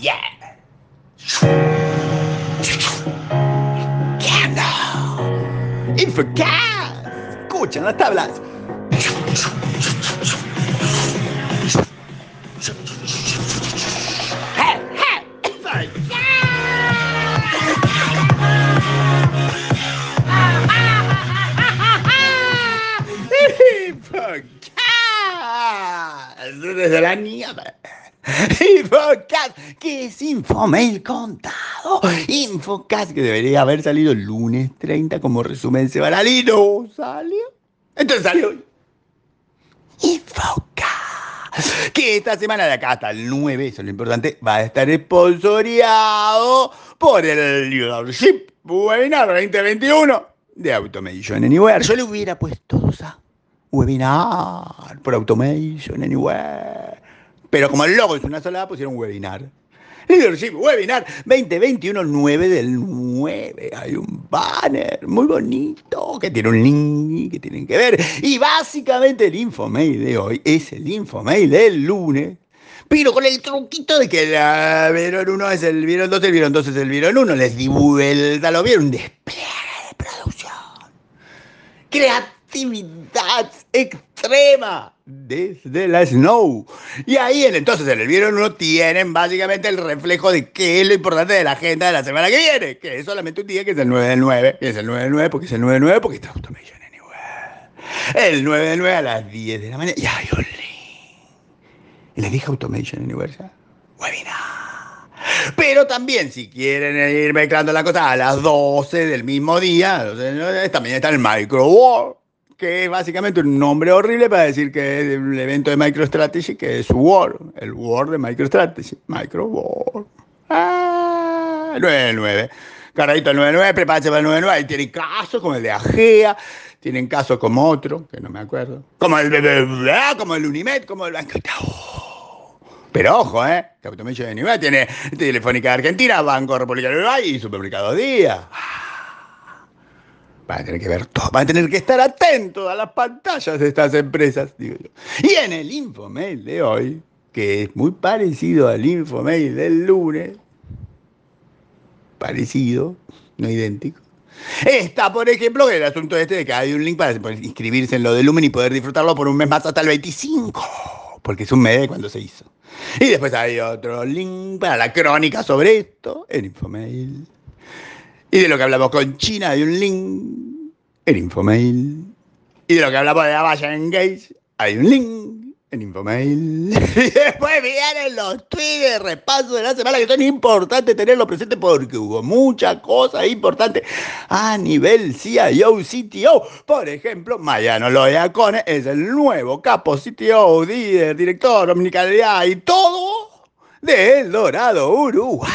Yeah. Candle. Infocast. Escuchan las tablas. Desde la nieve. Infocast, que es Infomail contado. Infocast, que debería haber salido el lunes 30 como resumen semanal y no salió. Entonces salió hoy. Infocast, que esta semana de acá hasta el 9, eso es lo importante, va a estar esponsoreado por el Leadership Webinar 2021 de Automation Anywhere. Yo le hubiera puesto dos a Webinar por Automation Anywhere. Pero como el logo es una sola, pusieron webinar. Leadership Webinar 2021, 9 del 9. Hay un banner muy bonito que tiene un link que tienen que ver. Y básicamente el infomail de hoy es el infomail del lunes. Pero con el truquito de que la vieron uno es el vieron dos, el vieron dos es el vieron uno. Les di vuelta, lo vieron. Despliegue de producción. Creatividad extrema desde la Snow. Y ahí en, entonces en el vieron uno tienen básicamente el reflejo de qué es lo importante de la agenda de la semana que viene, que es solamente un día que es el 9 del 9, que es el 9 del 9 porque es el 9 del 9 porque está Automation Anywhere. El 9 del 9 a las 10 de la mañana y link. Y les dije Automation Anywhere ya. Webinar. Pero también, si quieren ir mezclando la cosa a las 12 del mismo día, también está el Micro War que es básicamente un nombre horrible para decir que es el evento de MicroStrategy, que es War, el War de MicroStrategy, Micro War. Ah, 99. Carradito el 99, prepárate para el 99. Y tienen casos como el de Agea, tienen casos como otro, que no me acuerdo. Como el, como el Unimed, como el Banco. Pero ojo, ¿eh? Que Automation de Nivel tiene Telefónica de Argentina, Banco República de Uruguay y Supermercado Día. Van a tener que ver todo, van a tener que estar atentos a las pantallas de estas empresas, digo yo. Y en el infomail de hoy, que es muy parecido al infomail del lunes, parecido, no idéntico, Está, por ejemplo, el asunto este de que hay un link para inscribirse en lo de Lumen y poder disfrutarlo por un mes más hasta el 25, porque es un mes de cuando se hizo. Y después hay otro link para la crónica sobre esto en Infomail. Y de lo que hablamos con China hay un link en Infomail. Y de lo que hablamos de Avaya Engage hay un link en Infomail. Y después vienen los tweets de repaso de la semana que son importantes tenerlo presente porque hubo muchas cosas importantes a nivel CIO, CTO. Por ejemplo, Mariano Loyacone es el nuevo capo CTO, líder, director, omnicalidad y todo de El Dorado, Uruguay.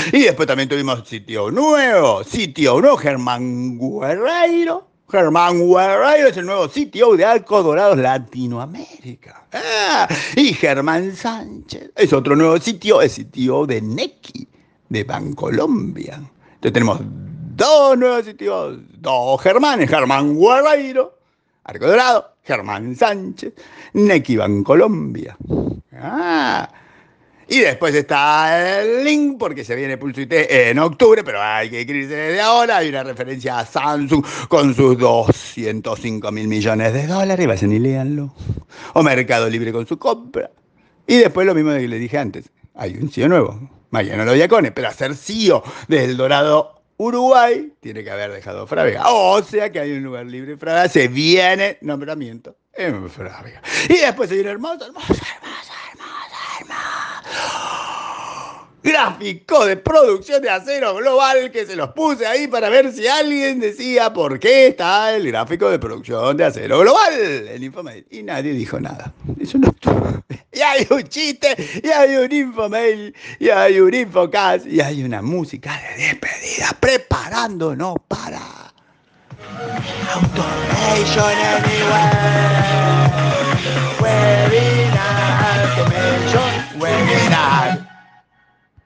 Y después también tuvimos sitio nuevo, sitio nuevo, Germán Guerreiro. Germán Guerreiro es el nuevo sitio de Arcos Dorados Latinoamérica. Ah, y Germán Sánchez es otro nuevo sitio, el sitio de Neki, de Bancolombia. Entonces tenemos dos nuevos sitios, dos Germanes, Germán Guerreiro, Arco Dorado, Germán Sánchez, Neki Bancolombia. Ah, y después está el link, porque se viene Pulso IT en octubre, pero hay que escribirse desde ahora. Hay una referencia a Samsung con sus 205 mil millones de dólares. Vayan y léanlo. O Mercado Libre con su compra. Y después lo mismo que le dije antes. Hay un CEO nuevo. Mariano Loyacone, pero hacer CEO del Dorado Uruguay tiene que haber dejado Frávega. O sea que hay un lugar libre en Frávega. Se viene nombramiento en Frávega. Y después hay un hermoso, hermoso, hermoso, hermoso gráfico de producción de acero global que se los puse ahí para ver si alguien decía por qué está el gráfico de producción de acero global en Infomail. Y nadie dijo nada. Eso no Y hay un chiste, y hay un Infomail, y hay un Infocast, y hay una música de despedida preparándonos para Automation